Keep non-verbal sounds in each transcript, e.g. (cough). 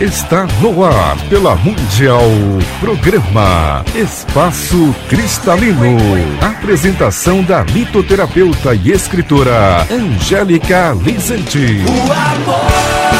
Está no ar pela Mundial. Programa Espaço Cristalino. Apresentação da litoterapeuta e escritora Angélica Lizente. O amor.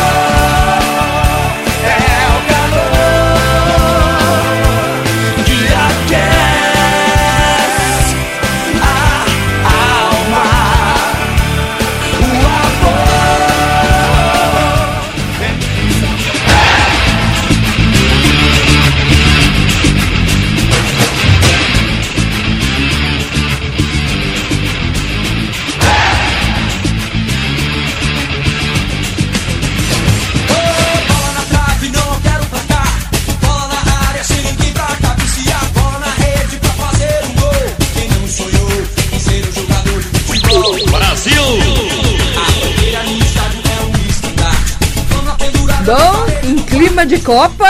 De Copa.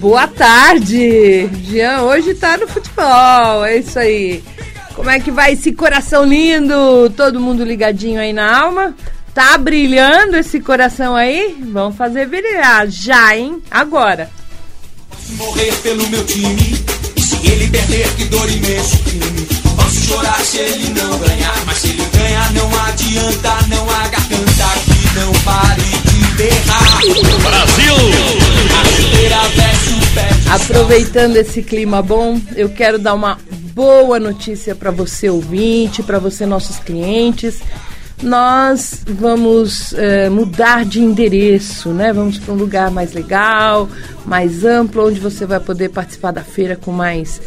Boa tarde! Jean hoje tá no futebol, é isso aí. Como é que vai esse coração lindo? Todo mundo ligadinho aí na alma? Tá brilhando esse coração aí? Vamos fazer brilhar já, hein? Agora. Morrer pelo meu time, se ele perder, que dor imenso crime. Posso chorar se ele não ganhar, mas se ele ganhar, não adianta, não há garganta que não pare Brasil! Aproveitando esse clima bom, eu quero dar uma boa notícia para você ouvinte, para você nossos clientes. Nós vamos é, mudar de endereço, né? Vamos para um lugar mais legal, mais amplo, onde você vai poder participar da feira com mais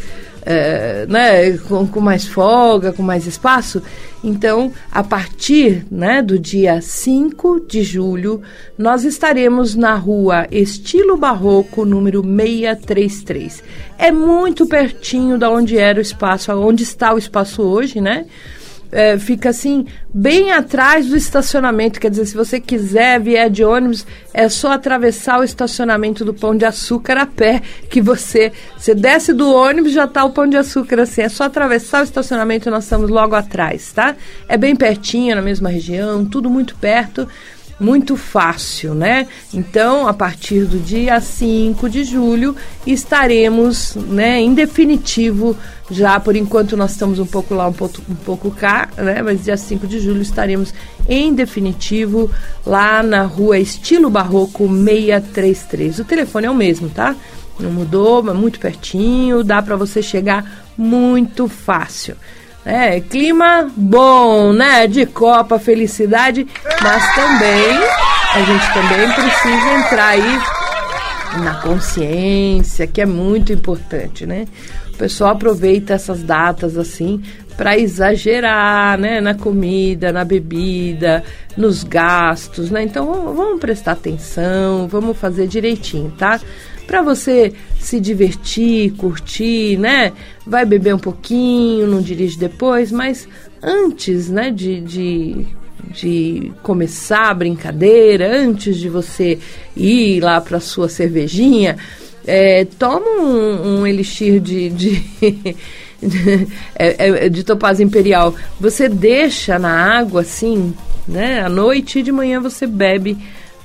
é, né, com, com, mais folga, com mais espaço. Então, a partir né, do dia 5 de julho, nós estaremos na rua Estilo Barroco, número 633. É muito pertinho da onde era o espaço, onde está o espaço hoje, né? É, fica assim, bem atrás do estacionamento. Quer dizer, se você quiser vier de ônibus, é só atravessar o estacionamento do Pão de Açúcar a pé, que você, você desce do ônibus já está o Pão de Açúcar assim. É só atravessar o estacionamento, nós estamos logo atrás, tá? É bem pertinho, na mesma região, tudo muito perto muito fácil, né? Então, a partir do dia 5 de julho, estaremos, né, em definitivo, já por enquanto nós estamos um pouco lá, um pouco, um pouco cá, né? Mas dia 5 de julho estaremos em definitivo lá na rua Estilo Barroco 633. O telefone é o mesmo, tá? Não mudou, mas muito pertinho, dá para você chegar muito fácil. É, clima bom, né? De Copa, felicidade, mas também a gente também precisa entrar aí na consciência, que é muito importante, né? O pessoal aproveita essas datas assim para exagerar, né, na comida, na bebida, nos gastos, né? Então vamos prestar atenção, vamos fazer direitinho, tá? Para você se divertir, curtir, né? Vai beber um pouquinho, não dirige depois, mas antes, né, de, de, de começar a brincadeira, antes de você ir lá para sua cervejinha, é, toma um, um elixir de, de de, (laughs) é, é, de topaz imperial. Você deixa na água assim, né? À noite e de manhã você bebe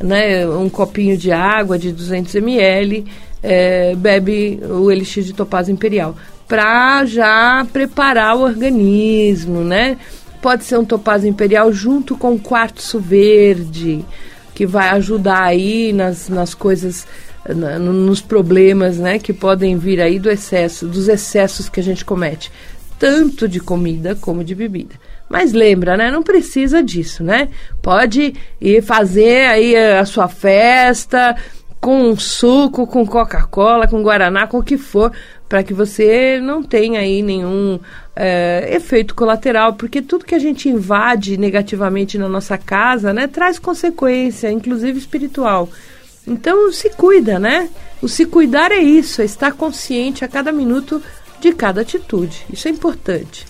né, um copinho de água de 200 ml, é, bebe o elixir de topázio imperial, para já preparar o organismo, né? Pode ser um topázio imperial junto com quartzo verde, que vai ajudar aí nas, nas coisas, na, nos problemas, né, que podem vir aí do excesso, dos excessos que a gente comete, tanto de comida como de bebida. Mas lembra, né? Não precisa disso, né? Pode ir fazer aí a sua festa com suco, com Coca-Cola, com Guaraná, com o que for, para que você não tenha aí nenhum é, efeito colateral, porque tudo que a gente invade negativamente na nossa casa, né, traz consequência, inclusive espiritual. Então se cuida, né? O se cuidar é isso, é estar consciente a cada minuto de cada atitude. Isso é importante.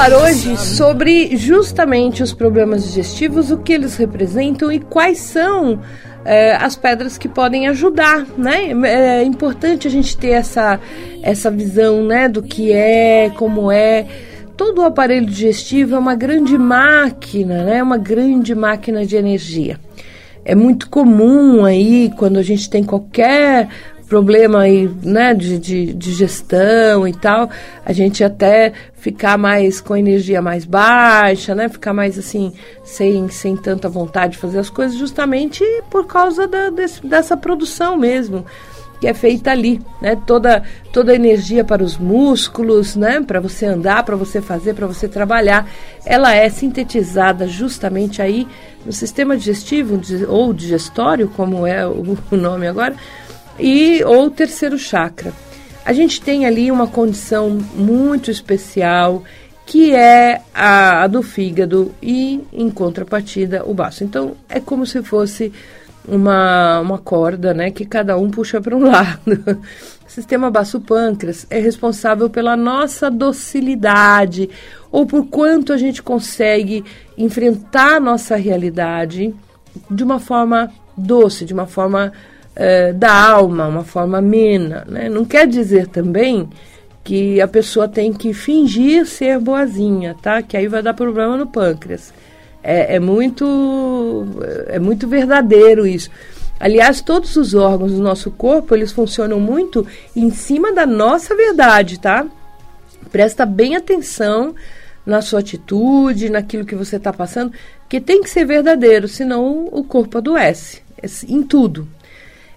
falar hoje sobre justamente os problemas digestivos, o que eles representam e quais são é, as pedras que podem ajudar, né? É importante a gente ter essa, essa visão, né, do que é, como é. Todo o aparelho digestivo é uma grande máquina, né? Uma grande máquina de energia. É muito comum aí, quando a gente tem qualquer problema aí, né, de, de, de, gestão e tal, a gente até ficar mais com energia mais baixa, né, ficar mais assim, sem, sem tanta vontade de fazer as coisas, justamente por causa da, desse, dessa produção mesmo, que é feita ali, né, toda, toda a energia para os músculos, né, para você andar, para você fazer, para você trabalhar, ela é sintetizada justamente aí no sistema digestivo ou digestório, como é o (laughs) nome agora, e ou terceiro chakra. A gente tem ali uma condição muito especial que é a, a, do fígado e, em contrapartida, o baço. Então, é como se fosse uma, uma corda, né, que cada um puxa para um (laughs) lado. O sistema baço-pâncreas é responsável pela nossa docilidade, ou por quanto a gente consegue enfrentar a nossa realidade de uma forma doce, de uma forma é, da alma, uma forma amena. Né? Não quer dizer também que a pessoa tem que fingir ser boazinha, tá? Que aí vai dar problema no pâncreas. É, é muito é muito verdadeiro isso. Aliás, todos os órgãos do nosso corpo, eles funcionam muito em cima da nossa verdade, tá? Presta bem atenção na sua atitude, naquilo que você está passando, que tem que ser verdadeiro, senão o corpo adoece, em tudo, é,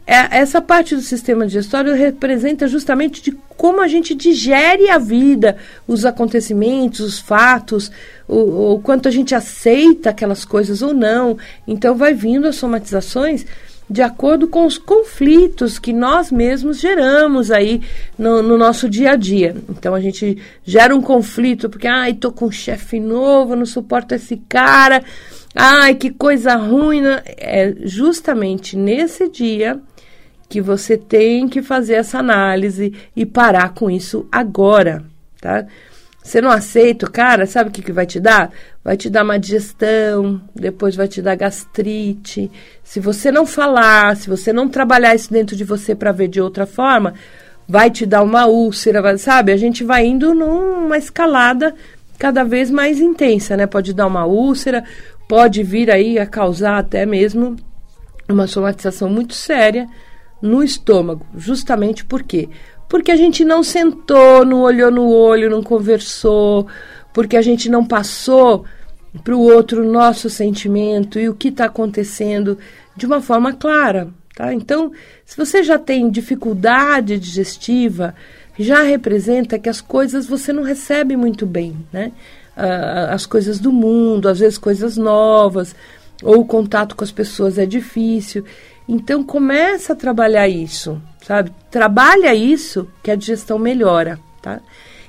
essa parte do sistema digestório representa justamente de como a gente digere a vida, os acontecimentos, os fatos, o, o quanto a gente aceita aquelas coisas ou não. Então vai vindo as somatizações de acordo com os conflitos que nós mesmos geramos aí no, no, nosso dia a dia. Então a gente gera um conflito porque, ai, tô com um chefe novo, não suporto esse cara, ai, que coisa ruim. Né? É justamente nesse dia que você tem que fazer essa análise e parar com isso agora, tá? Você não aceita, cara, sabe o que, que vai te dar? Vai te dar uma digestão, depois vai te dar gastrite. Se você não falar, se você não trabalhar isso dentro de você para ver de outra forma, vai te dar uma úlcera, sabe? A gente vai indo numa escalada cada vez mais intensa, né? Pode dar uma úlcera, pode vir aí a causar até mesmo uma somatização muito séria no estômago. Justamente por quê? Porque a gente não sentou, não olhou no olho, não conversou, porque a gente não passou para o outro nosso sentimento e o que está acontecendo de uma forma clara. Tá? Então, se você já tem dificuldade digestiva, já representa que as coisas você não recebe muito bem, né? As coisas do mundo, às vezes coisas novas, ou o contato com as pessoas é difícil. Então começa a trabalhar isso, sabe? Trabalha isso que a digestão melhora, tá?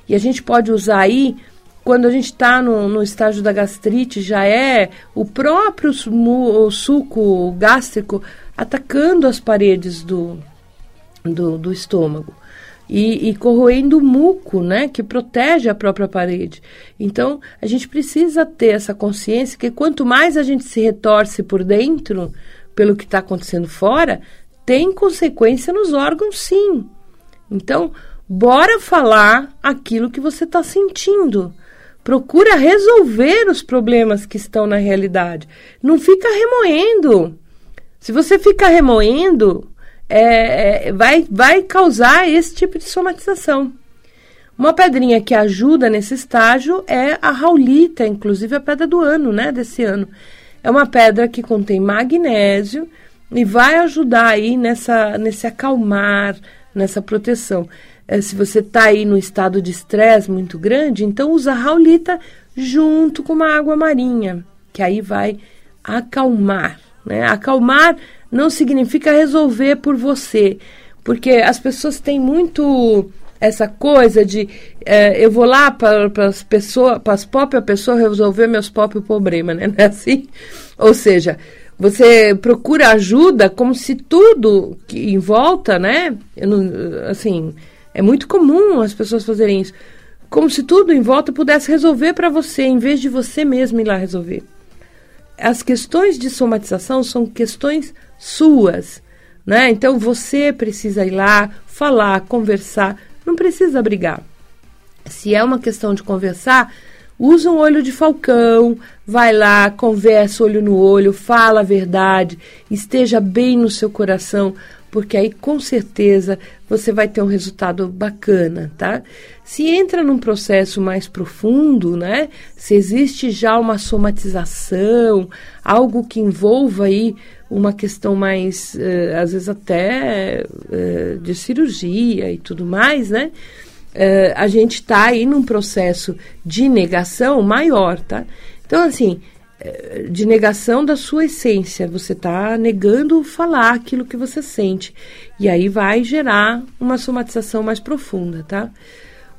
E a gente pode usar aí quando a gente está no, no, estágio da gastrite, já é o próprio o suco gástrico atacando as paredes do, do, do estômago e, e, corroendo o muco, né, que protege a própria parede. Então, a gente precisa ter essa consciência que quanto mais a gente se retorce por dentro, pelo que está acontecendo fora, tem consequência nos órgãos, sim. Então, bora falar aquilo que você está sentindo. Procura resolver os problemas que estão na realidade. Não fica remoendo. Se você ficar remoendo, é, é, vai, vai causar esse tipo de somatização. Uma pedrinha que ajuda nesse estágio é a raulita, inclusive a pedra do ano, né, desse ano. É uma pedra que contém magnésio e vai ajudar aí nessa, nesse acalmar, nessa proteção. É, se você está aí no estado de estresse muito grande, então usa a raulita junto com uma água marinha, que aí vai acalmar. Né? Acalmar não significa resolver por você, porque as pessoas têm muito essa coisa de é, eu vou lá para as pessoas, para as próprias pessoas resolver meus próprios problemas, né? (laughs) Não é assim? Ou seja, você procura ajuda como se tudo que em volta, né? Não, assim, é muito comum as pessoas fazerem isso. como se tudo em volta pudesse resolver para você, em vez de você mesmo ir lá resolver. As questões de somatização são questões suas, né? Então você precisa ir lá, falar, conversar, não precisa brigar. Se é uma questão de conversar, usa um olho de falcão, vai lá, conversa olho no olho, fala a verdade, esteja bem no seu coração, porque aí com certeza você vai ter um resultado bacana, tá? Se entra num processo mais profundo, né? Se existe já uma somatização, algo que envolva aí uma questão mais, uh, às vezes até uh, de cirurgia e tudo mais, né? Uh, a gente está aí num processo de negação maior, tá? Então, assim, de negação da sua essência. Você está negando falar aquilo que você sente. E aí vai gerar uma somatização mais profunda, tá?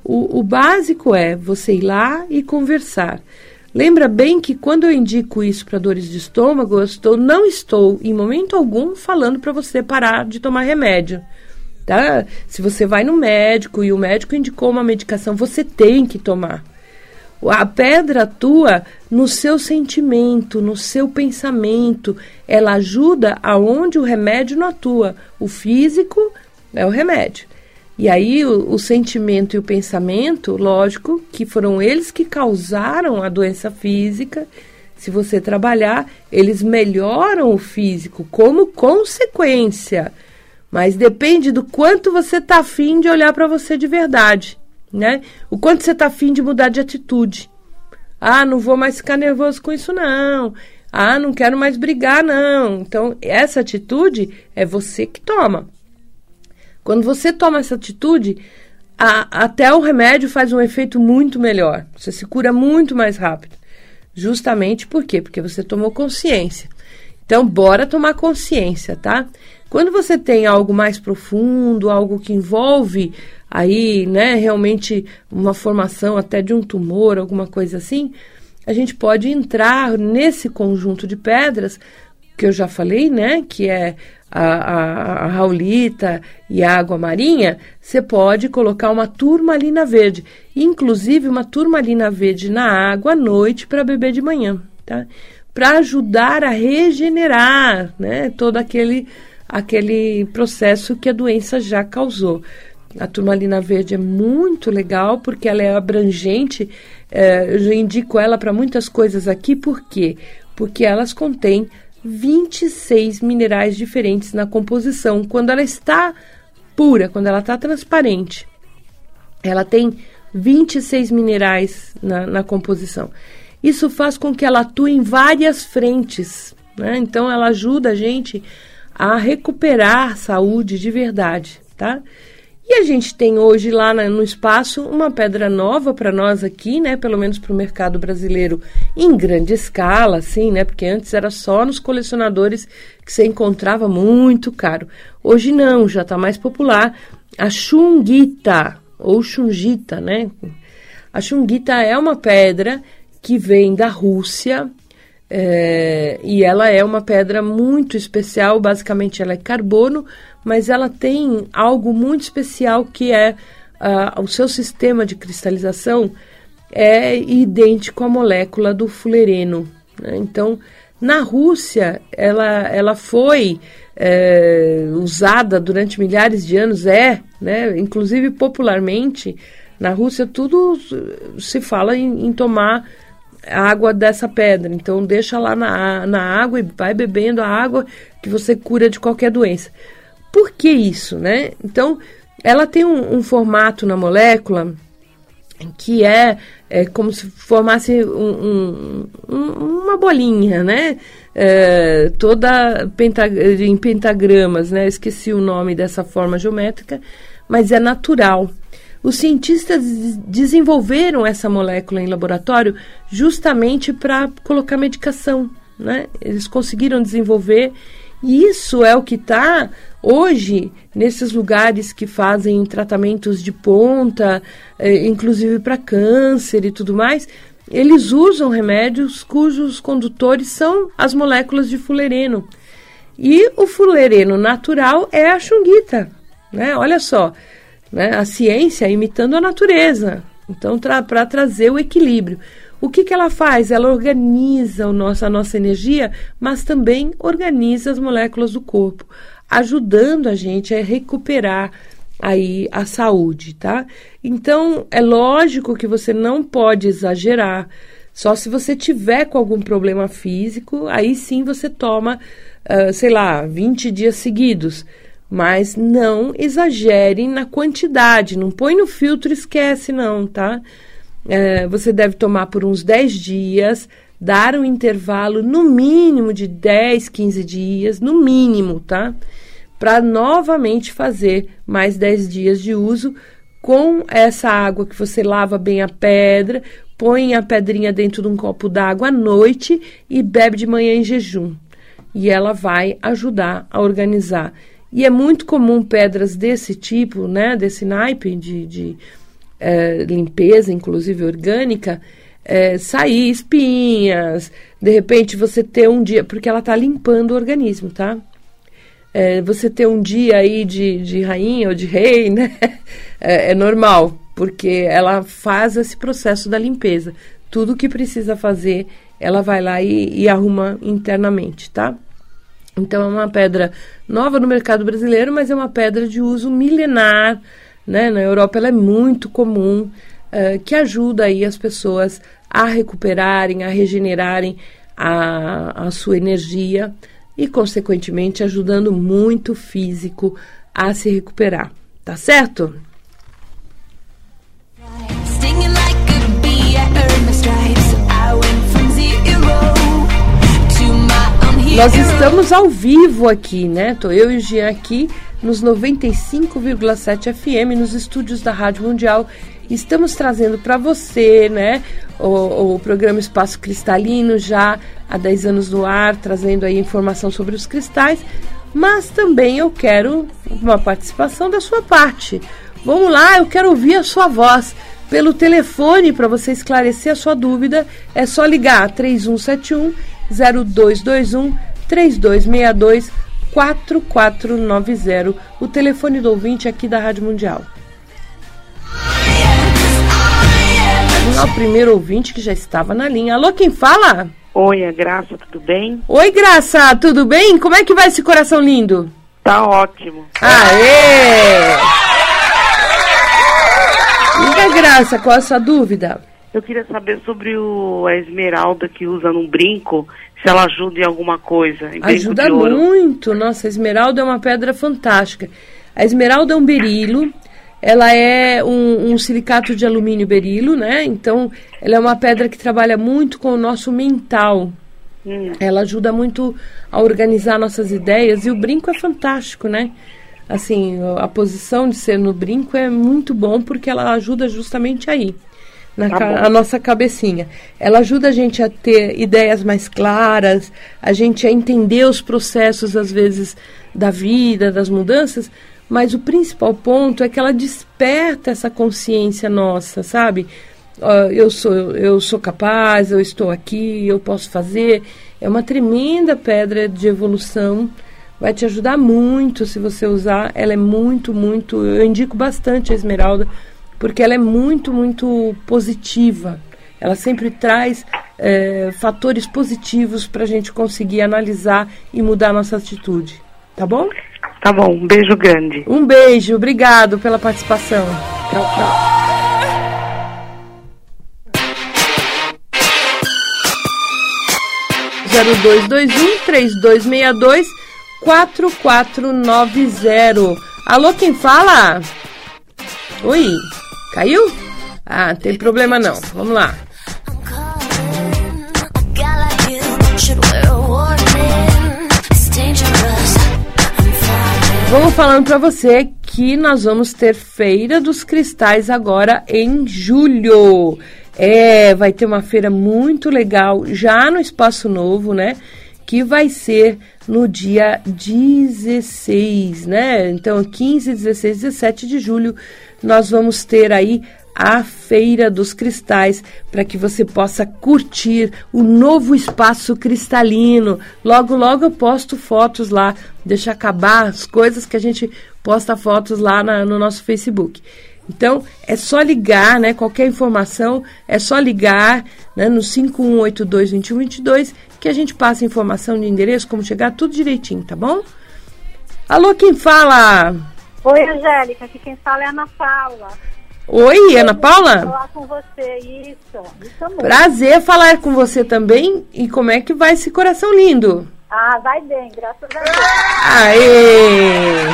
O, o básico é você ir lá e conversar. Lembra bem que quando eu indico isso para dores de estômago, eu estou, não estou em momento algum falando para você parar de tomar remédio. Tá? Se você vai no médico e o médico indicou uma medicação, você tem que tomar. A pedra atua no seu sentimento, no seu pensamento. Ela ajuda aonde o remédio não atua. O físico é o remédio. E aí o, o, sentimento e o pensamento, lógico, que foram eles que causaram a doença física. Se você trabalhar, eles melhoram o físico como consequência. Mas depende do quanto você está afim de olhar para você de verdade né? O quanto você está afim de mudar de atitude. Ah, não vou mais ficar nervoso com isso, não. Ah, não quero mais brigar, não. Então, essa atitude é você que toma. Quando você toma essa atitude, a, até o remédio faz um efeito muito melhor. Você se cura muito mais rápido. Justamente por quê? Porque você tomou consciência. Então, bora tomar consciência, tá? Quando você tem algo mais profundo, algo que envolve aí, né, realmente uma formação até de um tumor, alguma coisa assim, a gente pode entrar nesse conjunto de pedras que eu já falei, né, que é a, a, a raulita e a água marinha, você pode colocar uma turmalina verde, inclusive uma turmalina verde na água à noite para beber de manhã, tá? Para ajudar a regenerar, né, todo aquele aquele processo que a doença já causou. A turmalina verde é muito legal porque ela é abrangente. É, eu indico ela para muitas coisas aqui, por quê? Porque elas contêm 26 minerais diferentes na composição. Quando ela está pura, quando ela está transparente, ela tem 26 minerais na, na, composição. Isso faz com que ela atue em várias frentes. Né? Então, ela ajuda a gente a recuperar saúde de verdade, tá? E a gente tem hoje lá no espaço uma pedra nova para nós aqui, né? Pelo menos para o mercado brasileiro em grande escala, assim, né? Porque antes era só nos colecionadores que você encontrava muito caro. Hoje não, já está mais popular. A chunguita ou chungita, né? A chunguita é uma pedra que vem da Rússia é, e ela é uma pedra muito especial. Basicamente, ela é carbono mas ela tem algo muito especial que é uh, o seu sistema de cristalização é idêntico à molécula do fulereno. Né? Então, na Rússia, ela, ela foi é, usada durante milhares de anos, é, né? inclusive popularmente, na Rússia tudo se fala em, em tomar água dessa pedra. Então, deixa lá na, na água e vai bebendo a água que você cura de qualquer doença. Por que isso, né? Então, ela tem um, um formato na molécula que é, é como se formasse um, um, uma bolinha, né? É, toda pentag em pentagramas, né? Esqueci o nome dessa forma geométrica, mas é natural. Os cientistas desenvolveram essa molécula em laboratório justamente para colocar medicação, né? Eles conseguiram desenvolver e isso é o que está hoje nesses lugares que fazem tratamentos de ponta, eh, inclusive para câncer e tudo mais. Eles usam remédios cujos condutores são as moléculas de fulereno. E o fulereno natural é a chunguita, né? Olha só, né? a ciência imitando a natureza. Então, para trazer o equilíbrio. O que, que ela faz? Ela organiza o nosso, a nossa energia, mas também organiza as moléculas do corpo, ajudando a gente a recuperar aí a saúde, tá? Então, é lógico que você não pode exagerar. Só se você tiver com algum problema físico, aí sim você toma, uh, sei lá, 20 dias seguidos. Mas não exagerem na quantidade, não põe no filtro esquece, não, tá? É, você deve tomar por uns 10 dias, dar um intervalo no mínimo de 10, 15 dias, no mínimo, tá? Para novamente fazer mais 10 dias de uso com essa água que você lava bem a pedra, põe a pedrinha dentro de um copo d'água à noite e bebe de manhã em jejum. E ela vai ajudar a organizar. E é muito comum pedras desse tipo, né, desse naipe de, de é, limpeza, inclusive orgânica, é, sair espinhas, de repente você ter um dia, porque ela está limpando o organismo, tá? É, você ter um dia aí de, de rainha ou de rei, (laughs) né? É, é normal, porque ela faz esse processo da limpeza. Tudo que precisa fazer, ela vai lá e, e arruma internamente, tá? Então é uma pedra nova no mercado brasileiro, mas é uma pedra de uso milenar né? Na Europa ela é muito comum, uh, que ajuda aí as pessoas a recuperarem, a regenerarem a, a sua energia e, consequentemente, ajudando muito o físico a se recuperar. Tá certo? Nós estamos ao vivo aqui, né? Tô eu e o Jean aqui nos 95,7 FM nos estúdios da Rádio Mundial. Estamos trazendo para você, né, o, o, programa Espaço Cristalino já há 10 anos no ar, trazendo aí informação sobre os cristais, mas também eu quero uma participação da sua parte. Vamos lá, eu quero ouvir a sua voz. Pelo telefone, para você esclarecer a sua dúvida, é só ligar 3171 0221 3262 4490, o telefone do ouvinte aqui da Rádio Mundial. O primeiro ouvinte que já estava na linha. Alô, quem fala? Oi, é Graça, tudo bem? Oi, Graça, tudo bem? Como é que vai esse coração lindo? Tá ótimo. Aê! Liga, Graça, qual a sua dúvida? Eu queria saber sobre o, a esmeralda que usa no brinco se ela ajuda em alguma coisa. Em ajuda muito. Nossa, a esmeralda é uma pedra fantástica. A esmeralda é um berilo, ela é um, um, silicato de alumínio berilo, né? Então, ela é uma pedra que trabalha muito com o nosso mental. Hum. Ela ajuda muito a organizar nossas ideias e o brinco é fantástico, né? Assim, a posição de ser no brinco é muito bom porque ela ajuda justamente aí na tá a nossa cabecinha. Ela ajuda a gente a ter ideias mais claras, a gente a entender os processos, às vezes, da vida, das mudanças, mas o principal ponto é que ela desperta essa consciência nossa, sabe? Uh, eu, sou, eu sou capaz, eu estou aqui, eu posso fazer. É uma tremenda pedra de evolução. Vai te ajudar muito se você usar. Ela é muito, muito. Eu indico bastante a esmeralda porque ela é muito, muito positiva. Ela sempre traz é, fatores positivos para a gente conseguir analisar e mudar nossa atitude. Tá bom? Tá bom, um beijo grande. Um beijo, obrigado pela participação. Tchau, tchau. zero dois dois um três dois dois quatro quatro nove zero. Alô, quem fala? Oi. Caiu? Ah, tem problema não. Vamos lá. Vamos falando para você que nós vamos ter Feira dos Cristais agora em julho. É, vai ter uma feira muito legal já no Espaço Novo, né? Que vai ser no dia 16, né? Então, 15, 16, 17 de julho nós vamos ter aí a Feira dos Cristais para que você possa curtir o novo espaço cristalino. Logo, logo eu posto fotos lá, deixa acabar as coisas que a gente posta fotos lá na, no nosso Facebook. Então, é só ligar, né? Qualquer informação, é só ligar né, no 5182-2122 que a gente passa informação de endereço, como chegar, tudo direitinho, tá bom? Alô, quem fala? Oi, Angélica, aqui quem fala é a Ana Paula. Oi, Ana Paula? falar com você, isso. isso. Prazer falar com você também. E como é que vai esse coração lindo? Ah, vai bem, graças a Deus. Aê!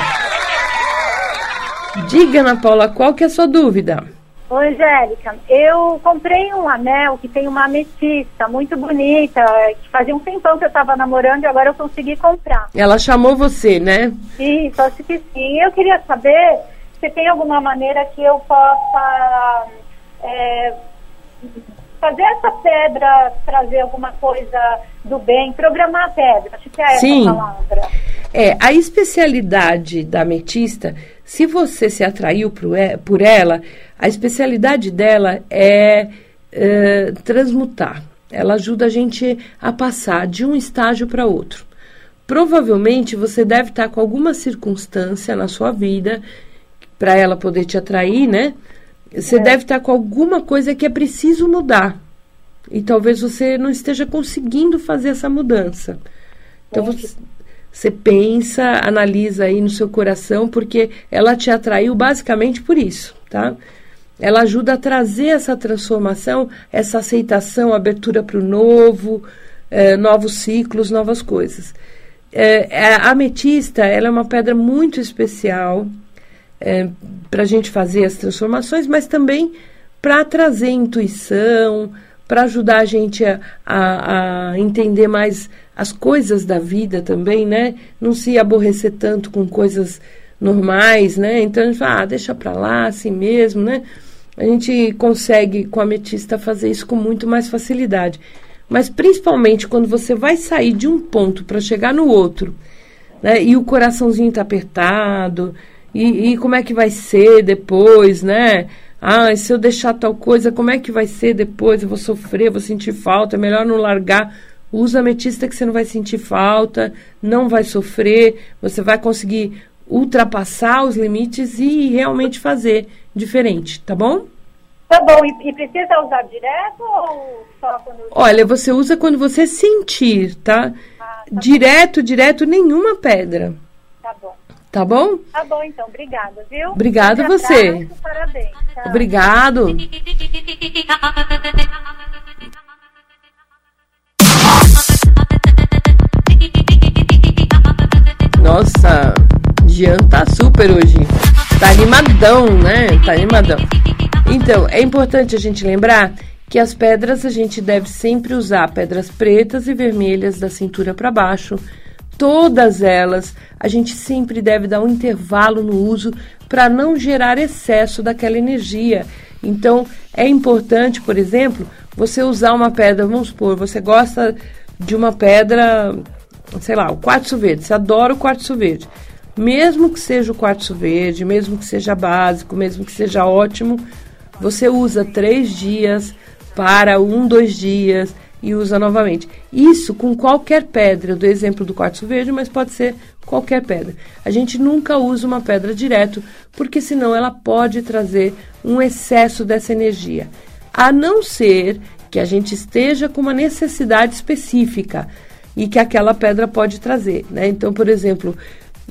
Diga, Ana Paula, qual que é a sua dúvida? Oi, Angélica, eu comprei um anel que tem uma ametista muito bonita, que fazia um tempão que eu estava namorando e agora eu consegui comprar. Ela chamou você, né? Sim, só se que sim. Eu queria saber se tem alguma maneira que eu possa é, fazer essa pedra trazer alguma coisa do bem, programar a pedra, acho que é Sim. essa palavra. É, a especialidade da ametista, se você se atraiu e- por ela, a especialidade dela é, é, transmutar. Ela ajuda a gente a passar de um estágio para outro. Provavelmente você deve estar com alguma circunstância na sua vida para ela poder te atrair, né? Você deve estar com alguma coisa que é preciso mudar. E talvez você não esteja conseguindo fazer essa mudança. Então você, você pensa, analisa aí no seu coração, porque ela te atraiu basicamente por isso, tá? Ela ajuda a trazer essa transformação, essa aceitação, abertura para o novo, eh, novos ciclos, novas coisas. Eh, a ametista, ela é uma pedra muito especial para a gente fazer as transformações, mas também para trazer intuição, para ajudar a gente a, a, a entender mais as coisas da vida também, né? Não se aborrecer tanto com coisas normais, né? Então a gente fala, ah, deixa para lá, assim mesmo, né? A gente consegue com a ametista fazer isso com muito mais facilidade. Mas principalmente quando você vai sair de um ponto para chegar no outro, né? E o coraçãozinho está apertado, e, e como é que vai ser depois, né? Ah, se eu deixar tal coisa, como é que vai ser depois? Eu vou sofrer, vou sentir falta, é melhor não largar. Usa ametista que você não vai sentir falta, não vai sofrer, você vai conseguir ultrapassar os limites e realmente fazer diferente, tá bom? Tá bom, e, e precisa usar direto ou só quando... Olha, você usa quando você sentir, tá? Direto, direto, nenhuma pedra, Tá bom. tá bom? Tá então, obrigada, viu? Obrigada Grande você. Parabéns. Tchau. Obrigado. Nossa, Jean tá super hoje. Tá animadão, né? Tá animadão. Então, é importante a gente lembrar que as pedras a gente deve sempre usar pedras pretas e vermelhas da cintura para baixo. Todas elas, a gente sempre deve dar um intervalo no uso para não gerar excesso daquela energia. Então, é importante, por exemplo, você usar uma pedra, vamos supor, você gosta de uma pedra, sei lá, o quartzo verde, você adora o quartzo verde. Mesmo que seja o quartzo verde, mesmo que seja básico, mesmo que seja ótimo, você usa três dias para um, dois dias e usa novamente. Isso com qualquer pedra. Eu dou exemplo do quartzo verde, mas pode ser qualquer pedra. A gente nunca usa uma pedra direto, porque senão ela pode trazer um excesso dessa energia. A não ser que a gente esteja com uma necessidade específica e que aquela pedra pode trazer, né? Então, por exemplo,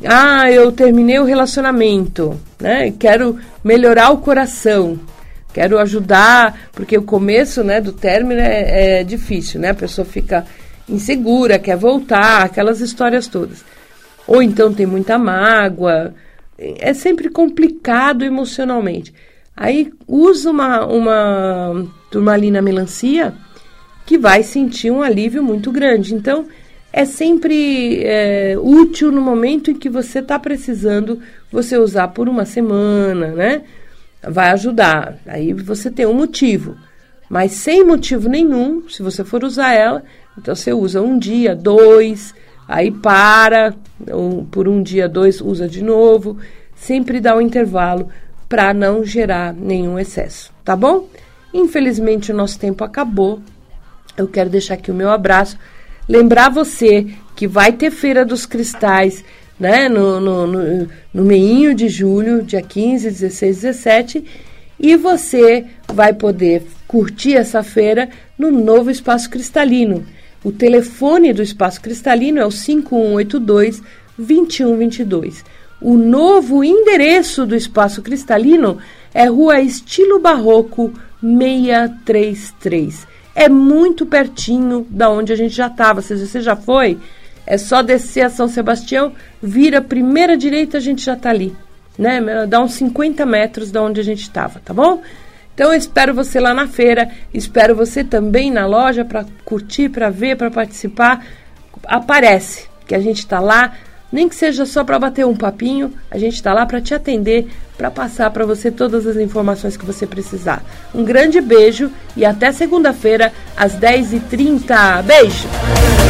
ah, eu terminei o relacionamento, né? Quero melhorar o coração. Quero ajudar, porque o começo né, do término é, é difícil, né? A pessoa fica insegura, quer voltar, aquelas histórias todas. Ou então tem muita mágoa. É sempre complicado emocionalmente. Aí usa uma, uma turmalina melancia que vai sentir um alívio muito grande. Então, é sempre é, útil no momento em que você está precisando você usar por uma semana, né? Vai ajudar. Aí você tem um motivo. Mas sem motivo nenhum, se você for usar ela, então você usa um dia, dois, aí para, um, por um dia, dois, usa de novo. Sempre dá um intervalo para não gerar nenhum excesso, tá bom? Infelizmente o nosso tempo acabou. Eu quero deixar aqui o meu abraço. Lembrar você que vai ter Feira dos Cristais né? No, no, no, no meinho de julho, dia 15, 16, 17. E você vai poder curtir essa feira no novo Espaço Cristalino. O telefone do Espaço Cristalino é o 5182 2122. O novo endereço do Espaço Cristalino é Rua Estilo Barroco 633. É muito pertinho da onde a gente já estava. Se você já foi, é só descer a São Sebastião, vira a primeira direita, a gente já está ali. Né? Dá uns 50 metros da onde a gente estava, tá bom? Então eu espero você lá na feira, espero você também na loja para curtir, para ver, para participar. Aparece que a gente está lá nem que seja só para bater um papinho, a gente está lá para te atender, para passar para você todas as informações que você precisar. Um grande beijo e até segunda-feira, às 10h30. Beijo!